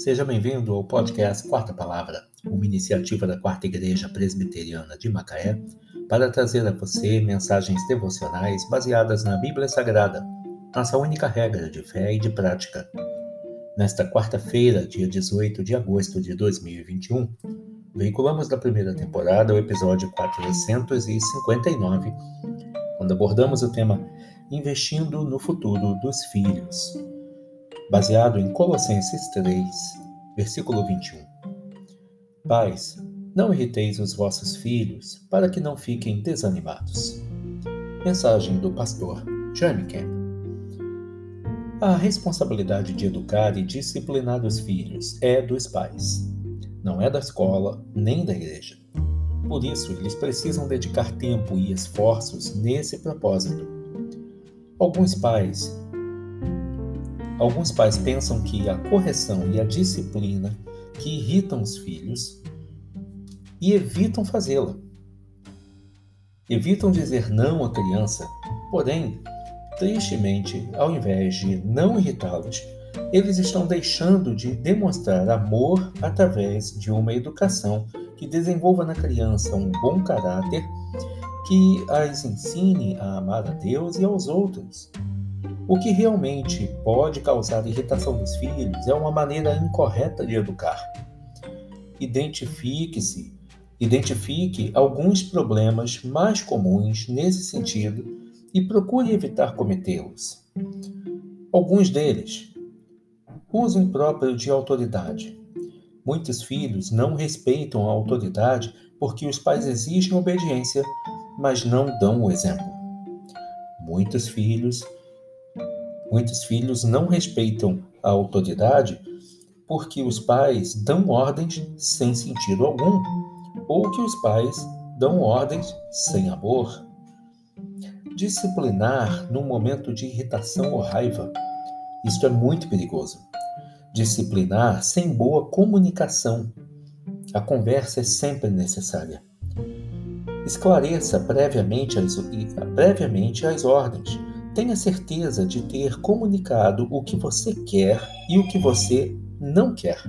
Seja bem-vindo ao podcast Quarta Palavra, uma iniciativa da Quarta Igreja Presbiteriana de Macaé para trazer a você mensagens devocionais baseadas na Bíblia Sagrada, nossa única regra de fé e de prática. Nesta quarta-feira, dia 18 de agosto de 2021, veiculamos da primeira temporada o episódio 459, quando abordamos o tema Investindo no Futuro dos Filhos baseado em Colossenses 3, versículo 21. Pais, não irriteis os vossos filhos, para que não fiquem desanimados. Mensagem do pastor Jeremy Camp. A responsabilidade de educar e disciplinar os filhos é dos pais, não é da escola nem da igreja. Por isso, eles precisam dedicar tempo e esforços nesse propósito. Alguns pais Alguns pais pensam que a correção e a disciplina que irritam os filhos e evitam fazê-la. Evitam dizer não à criança, porém, tristemente, ao invés de não irritá-los, eles estão deixando de demonstrar amor através de uma educação que desenvolva na criança um bom caráter, que as ensine a amar a Deus e aos outros, o que realmente pode causar irritação dos filhos é uma maneira incorreta de educar. Identifique-se, identifique alguns problemas mais comuns nesse sentido e procure evitar cometê-los. Alguns deles: uso impróprio de autoridade. Muitos filhos não respeitam a autoridade porque os pais exigem obediência, mas não dão o exemplo. Muitos filhos Muitos filhos não respeitam a autoridade porque os pais dão ordens sem sentido algum, ou que os pais dão ordens sem amor. Disciplinar num momento de irritação ou raiva, isto é muito perigoso. Disciplinar sem boa comunicação. A conversa é sempre necessária. Esclareça previamente as, previamente as ordens Tenha certeza de ter comunicado o que você quer e o que você não quer.